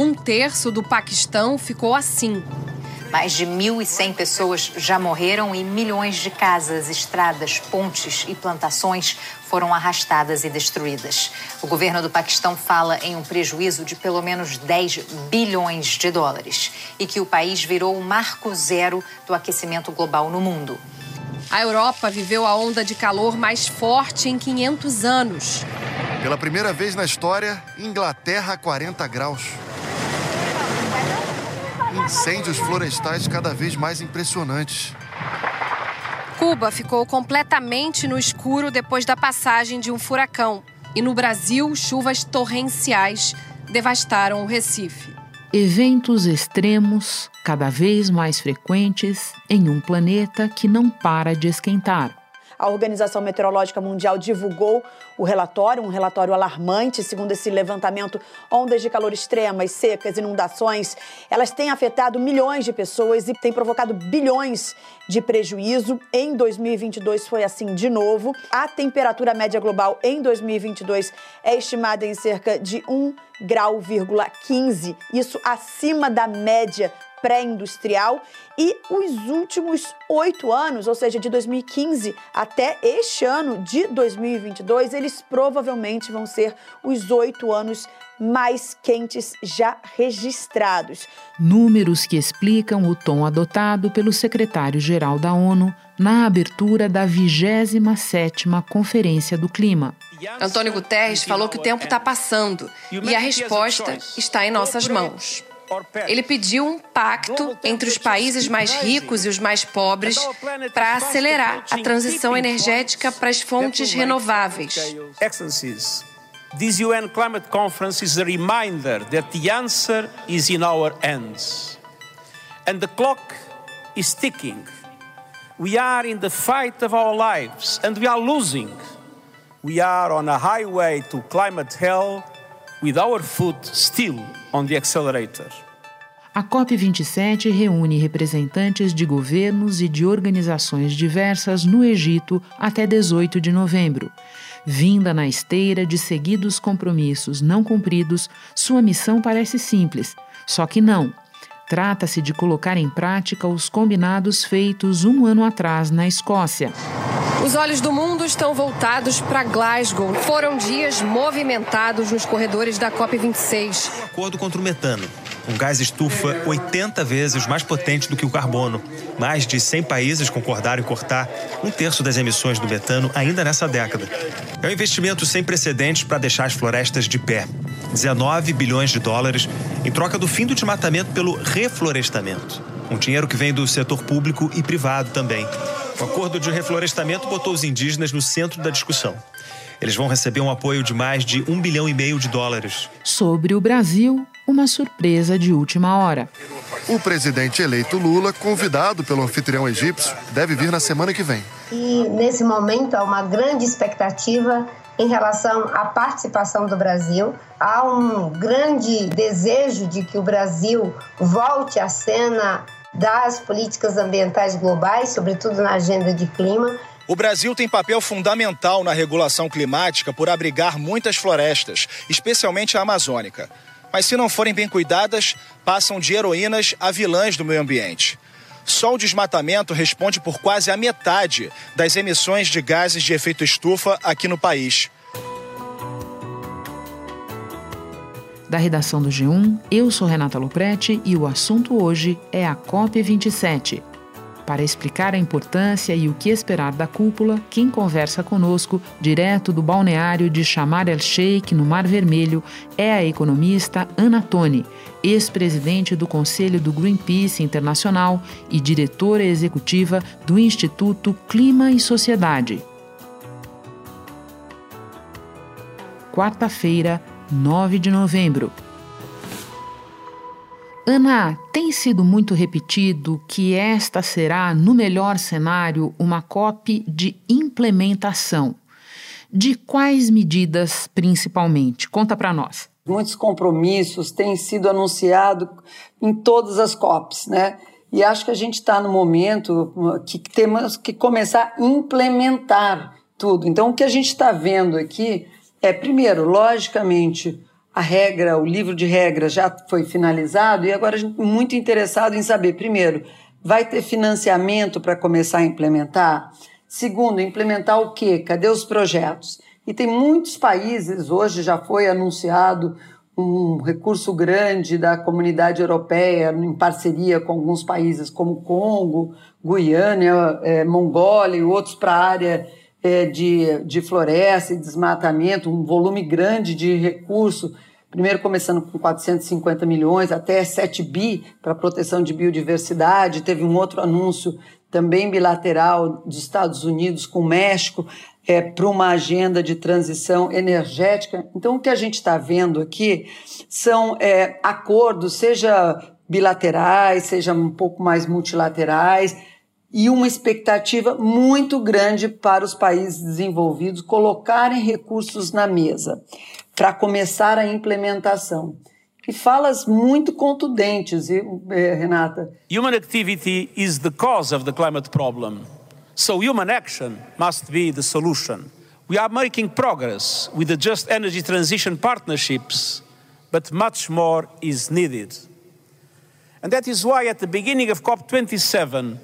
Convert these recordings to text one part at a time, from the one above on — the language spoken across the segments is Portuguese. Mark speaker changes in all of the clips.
Speaker 1: Um terço do Paquistão ficou assim.
Speaker 2: Mais de 1.100 pessoas já morreram e milhões de casas, estradas, pontes e plantações foram arrastadas e destruídas. O governo do Paquistão fala em um prejuízo de pelo menos 10 bilhões de dólares e que o país virou o marco zero do aquecimento global no mundo.
Speaker 1: A Europa viveu a onda de calor mais forte em 500 anos.
Speaker 3: Pela primeira vez na história, Inglaterra 40 graus. Incêndios florestais cada vez mais impressionantes.
Speaker 1: Cuba ficou completamente no escuro depois da passagem de um furacão. E no Brasil, chuvas torrenciais devastaram o Recife.
Speaker 4: Eventos extremos, cada vez mais frequentes, em um planeta que não para de esquentar.
Speaker 5: A Organização Meteorológica Mundial divulgou o relatório, um relatório alarmante, segundo esse levantamento, ondas de calor extremas, secas, inundações, elas têm afetado milhões de pessoas e têm provocado bilhões de prejuízo. Em 2022 foi assim de novo. A temperatura média global em 2022 é estimada em cerca de 1 grau,15, isso acima da média pré-industrial e os últimos oito anos, ou seja, de 2015 até este ano de 2022, eles provavelmente vão ser os oito anos mais quentes já registrados.
Speaker 4: Números que explicam o tom adotado pelo secretário-geral da ONU na abertura da 27ª Conferência do Clima.
Speaker 1: Antônio Guterres falou que o tempo está passando e a resposta está em nossas mãos. Ele pediu um pacto entre os países mais ricos e os mais pobres para acelerar a transição energética para as fontes renováveis.
Speaker 6: This UN climate conference is a reminder that the answer is in our hands. And the clock is ticking. We are in the fight of our lives and we are losing. We are on a highway to climate hell with our foot still on the accelerator.
Speaker 4: A COP27 reúne representantes de governos e de organizações diversas no Egito até 18 de novembro. Vinda na esteira de seguidos compromissos não cumpridos, sua missão parece simples, só que não. Trata-se de colocar em prática os combinados feitos um ano atrás na Escócia.
Speaker 1: Os olhos do mundo estão voltados para Glasgow. Foram dias movimentados nos corredores da COP26.
Speaker 7: Acordo contra o metano um gás estufa 80 vezes mais potente do que o carbono. Mais de 100 países concordaram em cortar um terço das emissões do metano ainda nessa década. É um investimento sem precedentes para deixar as florestas de pé. 19 bilhões de dólares em troca do fim do desmatamento pelo reflorestamento. Um dinheiro que vem do setor público e privado também. O acordo de reflorestamento botou os indígenas no centro da discussão. Eles vão receber um apoio de mais de um bilhão e meio de dólares.
Speaker 4: Sobre o Brasil, uma surpresa de última hora.
Speaker 3: O presidente eleito Lula, convidado pelo anfitrião egípcio, deve vir na semana que vem.
Speaker 8: E nesse momento há uma grande expectativa em relação à participação do Brasil. Há um grande desejo de que o Brasil volte à cena das políticas ambientais globais, sobretudo na agenda de clima.
Speaker 9: O Brasil tem papel fundamental na regulação climática por abrigar muitas florestas, especialmente a amazônica mas se não forem bem cuidadas, passam de heroínas a vilãs do meio ambiente. Só o desmatamento responde por quase a metade das emissões de gases de efeito estufa aqui no país.
Speaker 4: Da redação do G1, eu sou Renata Loprete e o assunto hoje é a COP27. Para explicar a importância e o que esperar da cúpula, quem conversa conosco, direto do balneário de Shamar el-Sheikh, no Mar Vermelho, é a economista Ana Toni, ex-presidente do Conselho do Greenpeace Internacional e diretora executiva do Instituto Clima e Sociedade. Quarta-feira, 9 de novembro. Ana, tem sido muito repetido que esta será, no melhor cenário, uma COP de implementação. De quais medidas, principalmente? Conta para nós.
Speaker 10: Muitos compromissos têm sido anunciados em todas as COPs, né? E acho que a gente está no momento que temos que começar a implementar tudo. Então, o que a gente está vendo aqui é, primeiro, logicamente, a regra, o livro de regras já foi finalizado e agora a gente muito interessado em saber, primeiro, vai ter financiamento para começar a implementar? Segundo, implementar o quê? Cadê os projetos? E tem muitos países, hoje já foi anunciado um recurso grande da comunidade europeia em parceria com alguns países como Congo, Guiana, é, Mongólia e outros para a área é, de, de floresta e desmatamento, um volume grande de recurso, primeiro começando com 450 milhões até 7 bi para proteção de biodiversidade, teve um outro anúncio também bilateral dos Estados Unidos com o México é, para uma agenda de transição energética. Então, o que a gente está vendo aqui são é, acordos, seja bilaterais, seja um pouco mais multilaterais, e uma expectativa muito grande para os países desenvolvidos colocarem recursos na mesa para começar a implementação. E falas muito contundentes, eh, Renata.
Speaker 6: Human activity is the cause of the climate problem. So human action must be the solution. We are making progress with the Just Energy Transition partnerships, but much more is needed. And that is why at the beginning of COP27,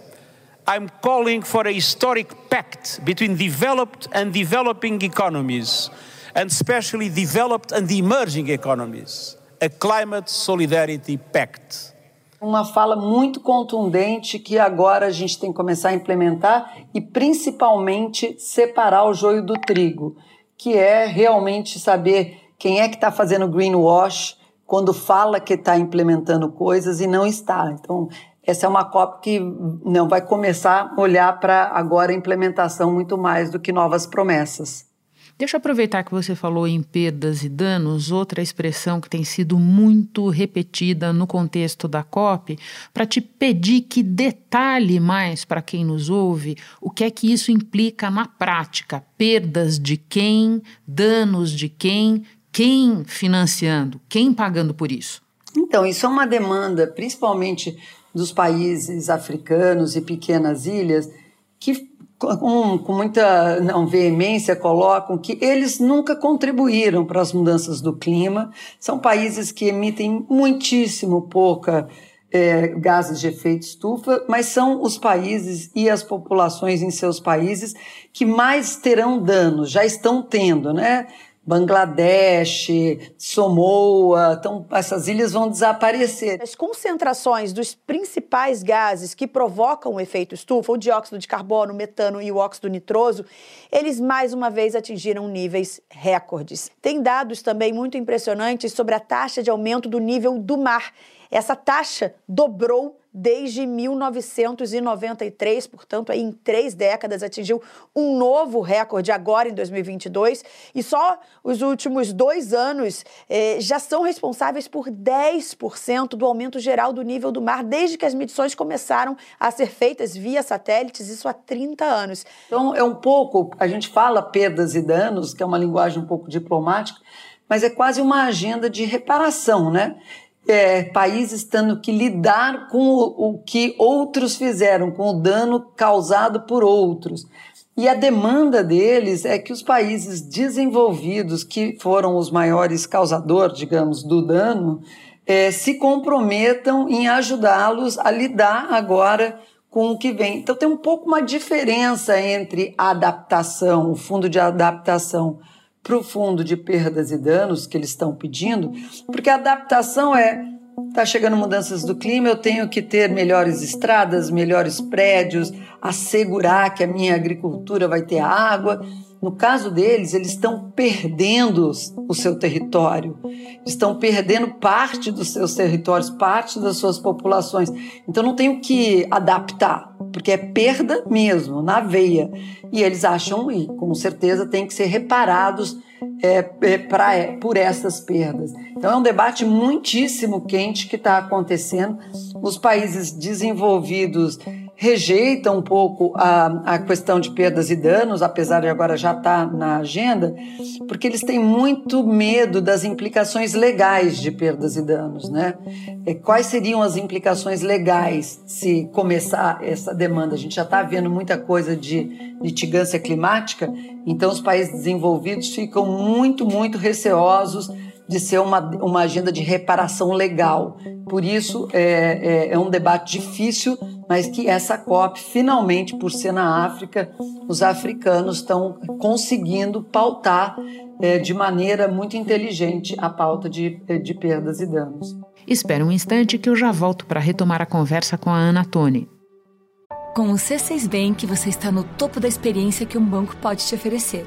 Speaker 6: I'm calling for a historic pact between developed and developing economies, and especially developed and emerging economies, a climate solidarity pact.
Speaker 10: Uma fala muito contundente que agora a gente tem que começar a implementar e principalmente separar o joio do trigo, que é realmente saber quem é que está fazendo greenwash quando fala que está implementando coisas e não está. Então, essa é uma COP que não vai começar a olhar para agora a implementação muito mais do que novas promessas.
Speaker 4: Deixa eu aproveitar que você falou em perdas e danos, outra expressão que tem sido muito repetida no contexto da COP, para te pedir que detalhe mais para quem nos ouve o que é que isso implica na prática. Perdas de quem, danos de quem, quem financiando, quem pagando por isso?
Speaker 10: Então, isso é uma demanda, principalmente dos países africanos e pequenas ilhas que com, com, muita não, veemência colocam que eles nunca contribuíram para as mudanças do clima. São países que emitem muitíssimo pouca é, gases de efeito estufa, mas são os países e as populações em seus países que mais terão danos, já estão tendo, né? Bangladesh, Samoa, então essas ilhas vão desaparecer.
Speaker 5: As concentrações dos principais gases que provocam o efeito estufa, o dióxido de carbono, o metano e o óxido nitroso, eles mais uma vez atingiram níveis recordes. Tem dados também muito impressionantes sobre a taxa de aumento do nível do mar. Essa taxa dobrou desde 1993, portanto, aí em três décadas atingiu um novo recorde agora em 2022 e só os últimos dois anos eh, já são responsáveis por 10% do aumento geral do nível do mar desde que as medições começaram a ser feitas via satélites, isso há 30 anos.
Speaker 10: Então é um pouco, a gente fala perdas e danos, que é uma linguagem um pouco diplomática, mas é quase uma agenda de reparação, né? É, países tendo que lidar com o, o que outros fizeram, com o dano causado por outros. E a demanda deles é que os países desenvolvidos, que foram os maiores causadores, digamos, do dano, é, se comprometam em ajudá-los a lidar agora com o que vem. Então tem um pouco uma diferença entre a adaptação, o fundo de adaptação para o fundo de perdas e danos que eles estão pedindo, porque a adaptação é Está chegando mudanças do clima, eu tenho que ter melhores estradas, melhores prédios, assegurar que a minha agricultura vai ter água. No caso deles, eles estão perdendo o seu território, estão perdendo parte dos seus territórios, parte das suas populações. Então não tenho que adaptar, porque é perda mesmo, na veia. E eles acham, e com certeza tem que ser reparados é, é, pra, é, por essas perdas. Então é um debate muitíssimo quente que está acontecendo. Os países desenvolvidos rejeitam um pouco a, a questão de perdas e danos, apesar de agora já estar tá na agenda, porque eles têm muito medo das implicações legais de perdas e danos. Né? E quais seriam as implicações legais se começar essa demanda? A gente já está vendo muita coisa de litigância climática, então os países desenvolvidos ficam muito, muito receosos de ser uma, uma agenda de reparação legal. Por isso, é, é, é um debate difícil, mas que essa COP, finalmente, por ser na África, os africanos estão conseguindo pautar é, de maneira muito inteligente a pauta de, de perdas e danos.
Speaker 4: Espera um instante que eu já volto para retomar a conversa com a Ana Toni.
Speaker 11: Com o C6 Bank, você está no topo da experiência que um banco pode te oferecer.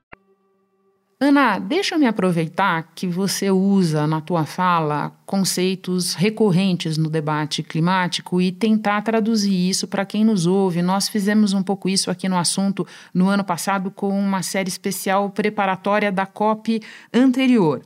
Speaker 4: Ana, deixa eu me aproveitar que você usa na tua fala conceitos recorrentes no debate climático e tentar traduzir isso para quem nos ouve. Nós fizemos um pouco isso aqui no assunto no ano passado com uma série especial preparatória da COP anterior.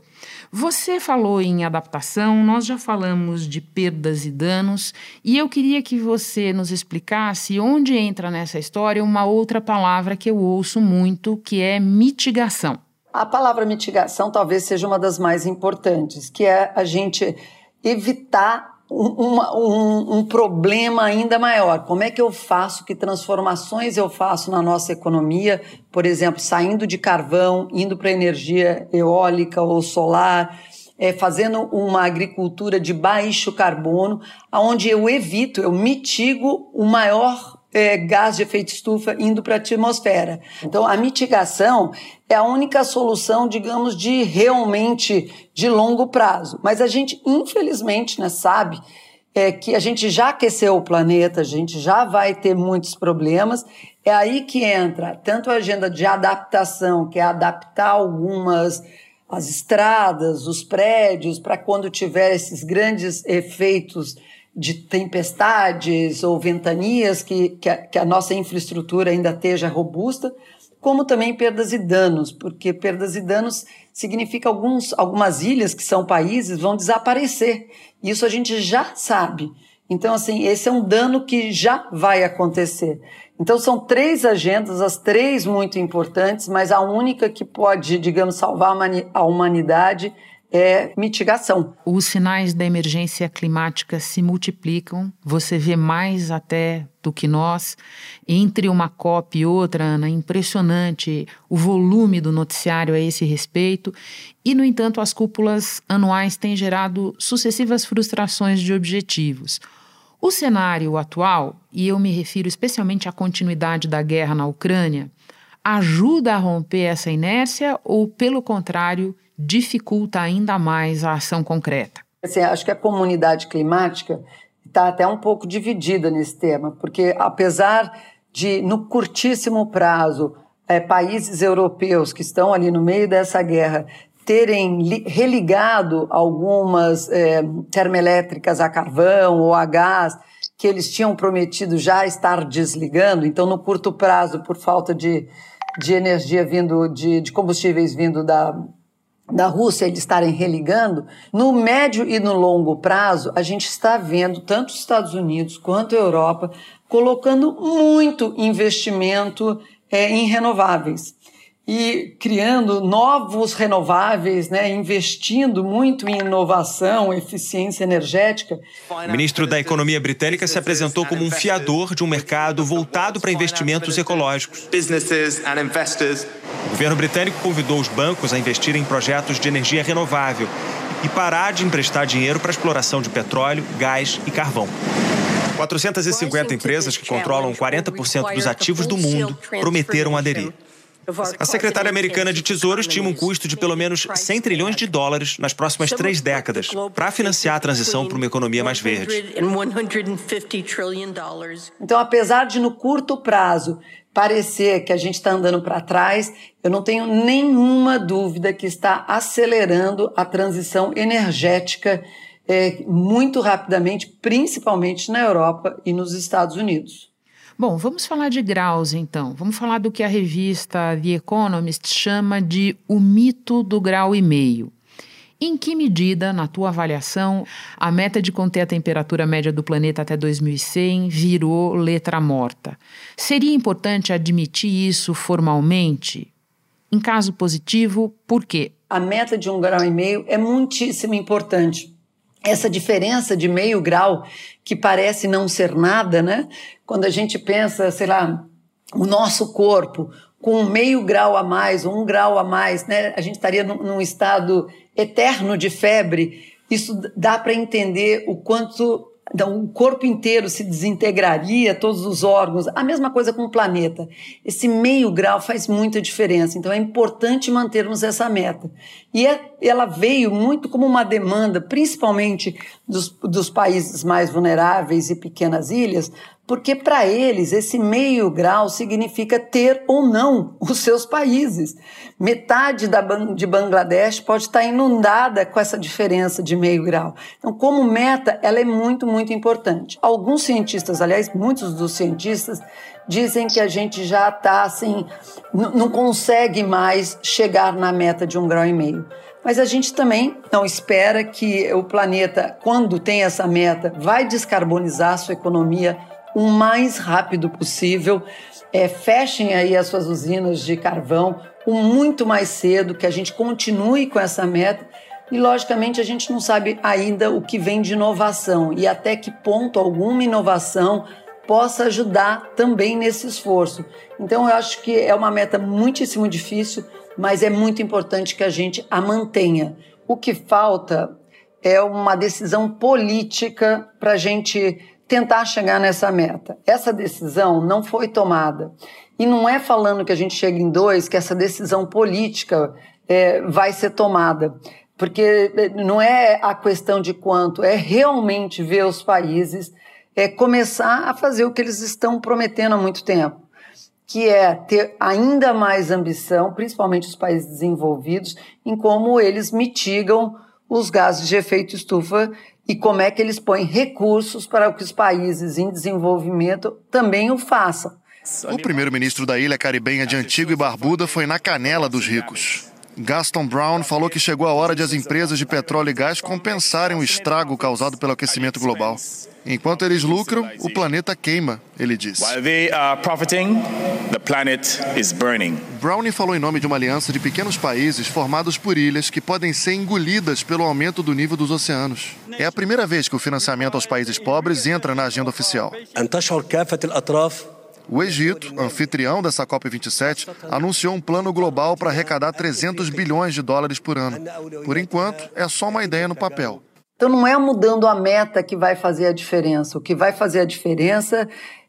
Speaker 4: Você falou em adaptação, nós já falamos de perdas e danos, e eu queria que você nos explicasse onde entra nessa história uma outra palavra que eu ouço muito, que é mitigação.
Speaker 10: A palavra mitigação talvez seja uma das mais importantes, que é a gente evitar um, um, um, problema ainda maior. Como é que eu faço, que transformações eu faço na nossa economia, por exemplo, saindo de carvão, indo para energia eólica ou solar, é, fazendo uma agricultura de baixo carbono, onde eu evito, eu mitigo o maior é, gás de efeito estufa indo para a atmosfera. Então, a mitigação é a única solução, digamos, de realmente de longo prazo. Mas a gente, infelizmente, né, sabe é, que a gente já aqueceu o planeta, a gente já vai ter muitos problemas. É aí que entra tanto a agenda de adaptação, que é adaptar algumas as estradas, os prédios, para quando tiver esses grandes efeitos de tempestades ou ventanias, que, que a, que, a, nossa infraestrutura ainda esteja robusta, como também perdas e danos, porque perdas e danos significa alguns, algumas ilhas que são países vão desaparecer. Isso a gente já sabe. Então, assim, esse é um dano que já vai acontecer. Então, são três agendas, as três muito importantes, mas a única que pode, digamos, salvar a humanidade é mitigação.
Speaker 4: Os sinais da emergência climática se multiplicam, você vê mais até do que nós. Entre uma COP e outra, Ana, impressionante o volume do noticiário a esse respeito. E, no entanto, as cúpulas anuais têm gerado sucessivas frustrações de objetivos. O cenário atual, e eu me refiro especialmente à continuidade da guerra na Ucrânia, ajuda a romper essa inércia ou, pelo contrário, dificulta ainda mais a ação concreta?
Speaker 10: Assim, acho que a comunidade climática está até um pouco dividida nesse tema, porque apesar de, no curtíssimo prazo, é, países europeus que estão ali no meio dessa guerra terem religado algumas é, termoelétricas a carvão ou a gás que eles tinham prometido já estar desligando, então no curto prazo, por falta de, de energia vindo, de, de combustíveis vindo da, da Rússia eles estarem religando, no médio e no longo prazo, a gente está vendo tanto os Estados Unidos quanto a Europa colocando muito investimento é, em renováveis e criando novos renováveis, né, investindo muito em inovação, eficiência energética.
Speaker 7: O ministro da Economia britânica se apresentou como um fiador de um mercado voltado para investimentos ecológicos. O governo britânico convidou os bancos a investir em projetos de energia renovável e parar de emprestar dinheiro para a exploração de petróleo, gás e carvão. 450 empresas que controlam 40% dos ativos do mundo prometeram aderir. A secretária americana de Tesouro estima um custo de pelo menos 100 trilhões de dólares nas próximas três décadas para financiar a transição para uma economia mais verde.
Speaker 10: Então, apesar de no curto prazo parecer que a gente está andando para trás, eu não tenho nenhuma dúvida que está acelerando a transição energética é, muito rapidamente, principalmente na Europa e nos Estados Unidos.
Speaker 4: Bom, vamos falar de graus então. Vamos falar do que a revista The Economist chama de o mito do grau e meio. Em que medida, na tua avaliação, a meta de conter a temperatura média do planeta até 2100 virou letra morta? Seria importante admitir isso formalmente? Em caso positivo, por quê?
Speaker 10: A meta de um grau e meio é muitíssimo importante. Essa diferença de meio grau, que parece não ser nada, né? Quando a gente pensa, sei lá, o nosso corpo com meio grau a mais, ou um grau a mais, né? A gente estaria num, num estado eterno de febre. Isso dá para entender o quanto então, o corpo inteiro se desintegraria, todos os órgãos. A mesma coisa com o planeta. Esse meio grau faz muita diferença. Então, é importante mantermos essa meta. E é, ela veio muito como uma demanda, principalmente dos, dos países mais vulneráveis e pequenas ilhas, porque para eles esse meio grau significa ter ou não os seus países. Metade da, de Bangladesh pode estar inundada com essa diferença de meio grau. Então, como meta, ela é muito, muito importante. Alguns cientistas, aliás, muitos dos cientistas, dizem que a gente já está assim, não consegue mais chegar na meta de um grau e meio. Mas a gente também não espera que o planeta, quando tem essa meta, vai descarbonizar sua economia o mais rápido possível. É, fechem aí as suas usinas de carvão o muito mais cedo, que a gente continue com essa meta. E, logicamente, a gente não sabe ainda o que vem de inovação e até que ponto alguma inovação possa ajudar também nesse esforço. Então, eu acho que é uma meta muitíssimo difícil, mas é muito importante que a gente a mantenha. O que falta é uma decisão política para a gente tentar chegar nessa meta. Essa decisão não foi tomada. E não é falando que a gente chega em dois que essa decisão política é, vai ser tomada. Porque é, não é a questão de quanto, é realmente ver os países é, começar a fazer o que eles estão prometendo há muito tempo, que é ter ainda mais ambição, principalmente os países desenvolvidos, em como eles mitigam os gases de efeito estufa e como é que eles põem recursos para que os países em desenvolvimento também o façam.
Speaker 3: O primeiro-ministro da ilha caribenha de Antigua e Barbuda foi na canela dos ricos. Gaston Brown falou que chegou a hora de as empresas de petróleo e gás compensarem o estrago causado pelo aquecimento global. Enquanto eles lucram, o planeta queima, ele disse. Brownie falou em nome de uma aliança de pequenos países formados por ilhas que podem ser engolidas pelo aumento do nível dos oceanos. É a primeira vez que o financiamento aos países pobres entra na agenda oficial. O Egito, anfitrião dessa COP27, anunciou um plano global para arrecadar 300 bilhões de dólares por ano. Por enquanto, é só uma ideia no papel.
Speaker 10: Então não é mudando a meta que vai fazer a diferença. O que vai fazer a diferença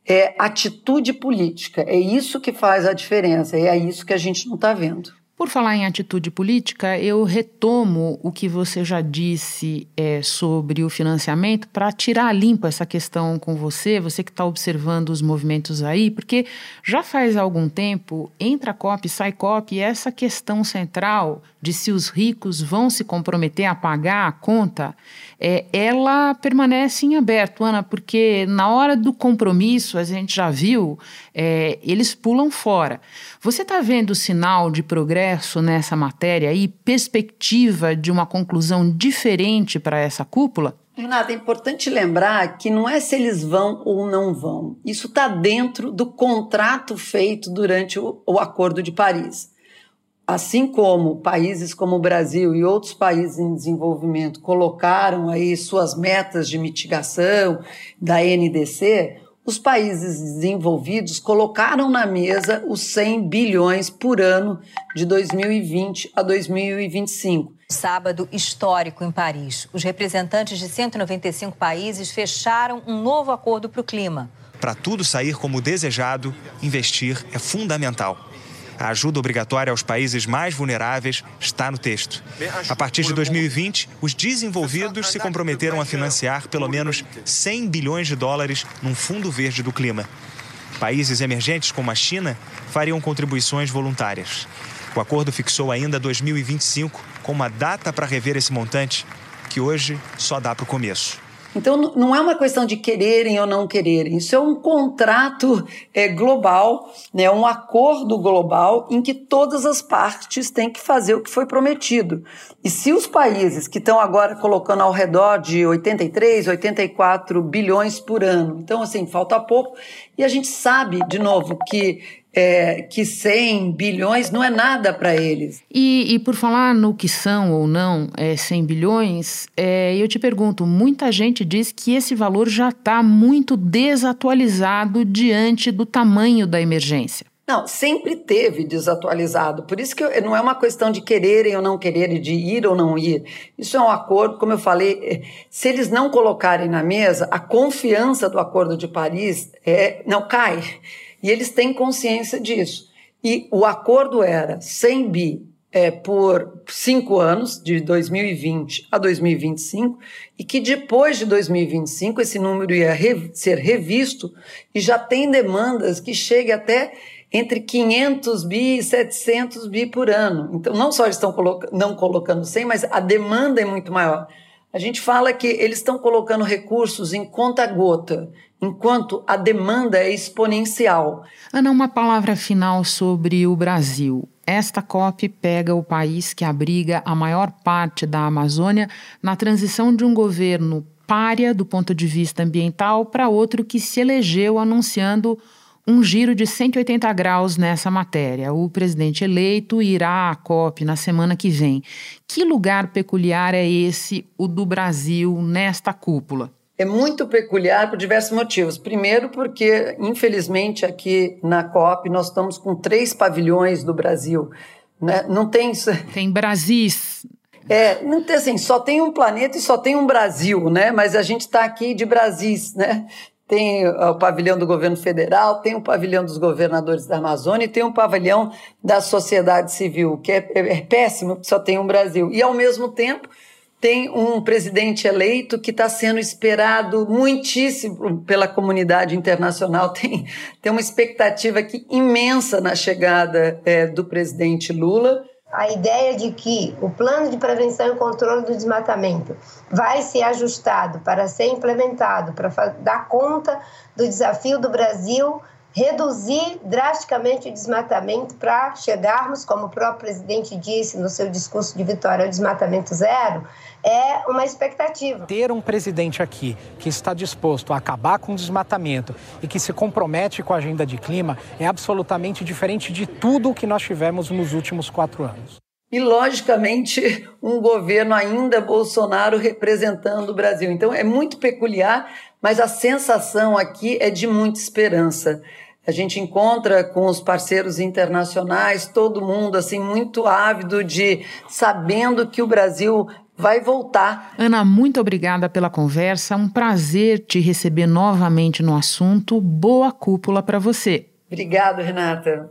Speaker 10: é atitude política. É isso que faz a diferença. E é isso que a gente não está vendo.
Speaker 4: Por falar em atitude política, eu retomo o que você já disse é, sobre o financiamento para tirar limpo essa questão com você, você que está observando os movimentos aí, porque já faz algum tempo, entra COP, sai COP, e essa questão central de se os ricos vão se comprometer a pagar a conta, é, ela permanece em aberto, Ana, porque na hora do compromisso, a gente já viu, é, eles pulam fora. Você está vendo sinal de progresso nessa matéria e perspectiva de uma conclusão diferente para essa cúpula?
Speaker 10: Renata, é importante lembrar que não é se eles vão ou não vão. Isso está dentro do contrato feito durante o, o Acordo de Paris. Assim como países como o Brasil e outros países em desenvolvimento colocaram aí suas metas de mitigação da NDC, os países desenvolvidos colocaram na mesa os 100 bilhões por ano de 2020 a 2025.
Speaker 2: Sábado histórico em Paris. Os representantes de 195 países fecharam um novo acordo para o clima.
Speaker 7: Para tudo sair como desejado, investir é fundamental. A ajuda obrigatória aos países mais vulneráveis está no texto. A partir de 2020, os desenvolvidos se comprometeram a financiar pelo menos 100 bilhões de dólares num fundo verde do clima. Países emergentes como a China fariam contribuições voluntárias. O acordo fixou ainda 2025 como uma data para rever esse montante, que hoje só dá para o começo.
Speaker 10: Então, não é uma questão de quererem ou não quererem, isso é um contrato é, global, né, um acordo global em que todas as partes têm que fazer o que foi prometido. E se os países que estão agora colocando ao redor de 83, 84 bilhões por ano, então, assim, falta pouco, e a gente sabe, de novo, que é, que 100 bilhões não é nada para eles.
Speaker 4: E, e, por falar no que são ou não é, 100 bilhões, é, eu te pergunto: muita gente diz que esse valor já está muito desatualizado diante do tamanho da emergência.
Speaker 10: Não, sempre teve desatualizado. Por isso que não é uma questão de quererem ou não quererem, de ir ou não ir. Isso é um acordo, como eu falei, é, se eles não colocarem na mesa, a confiança do Acordo de Paris é, não cai. E eles têm consciência disso. E o acordo era 100 bi é, por cinco anos, de 2020 a 2025, e que depois de 2025 esse número ia re ser revisto e já tem demandas que cheguem até entre 500 bi e 700 bi por ano. Então, não só eles estão coloca não colocando 100, mas a demanda é muito maior. A gente fala que eles estão colocando recursos em conta-gota, enquanto a demanda é exponencial.
Speaker 4: Ana, uma palavra final sobre o Brasil. Esta COP pega o país que abriga a maior parte da Amazônia na transição de um governo párea do ponto de vista ambiental para outro que se elegeu anunciando um giro de 180 graus nessa matéria. O presidente eleito irá à COP na semana que vem. Que lugar peculiar é esse, o do Brasil, nesta cúpula?
Speaker 10: É muito peculiar por diversos motivos. Primeiro, porque, infelizmente, aqui na COP nós estamos com três pavilhões do Brasil. Né? Não tem.
Speaker 4: Tem Brasis.
Speaker 10: É, não tem assim, só tem um planeta e só tem um Brasil, né? Mas a gente está aqui de Brasis, né? Tem o pavilhão do governo federal, tem o pavilhão dos governadores da Amazônia e tem um pavilhão da sociedade civil, que é, é, é péssimo, só tem um Brasil. E, ao mesmo tempo, tem um presidente eleito que está sendo esperado muitíssimo pela comunidade internacional. Tem, tem uma expectativa aqui imensa na chegada é, do presidente Lula
Speaker 8: a ideia de que o plano de prevenção e controle do desmatamento vai ser ajustado para ser implementado, para dar conta do desafio do Brasil reduzir drasticamente o desmatamento para chegarmos, como o próprio presidente disse no seu discurso de vitória, ao desmatamento zero, é uma expectativa.
Speaker 12: Ter um presidente aqui que está disposto a acabar com o desmatamento e que se compromete com a agenda de clima é absolutamente diferente de tudo o que nós tivemos nos últimos quatro anos.
Speaker 10: E, logicamente, um governo ainda Bolsonaro representando o Brasil. Então, é muito peculiar, mas a sensação aqui é de muita esperança. A gente encontra com os parceiros internacionais, todo mundo assim muito ávido de sabendo que o Brasil vai voltar.
Speaker 4: Ana, muito obrigada pela conversa. Um prazer te receber novamente no assunto. Boa cúpula para você.
Speaker 10: Obrigado, Renata.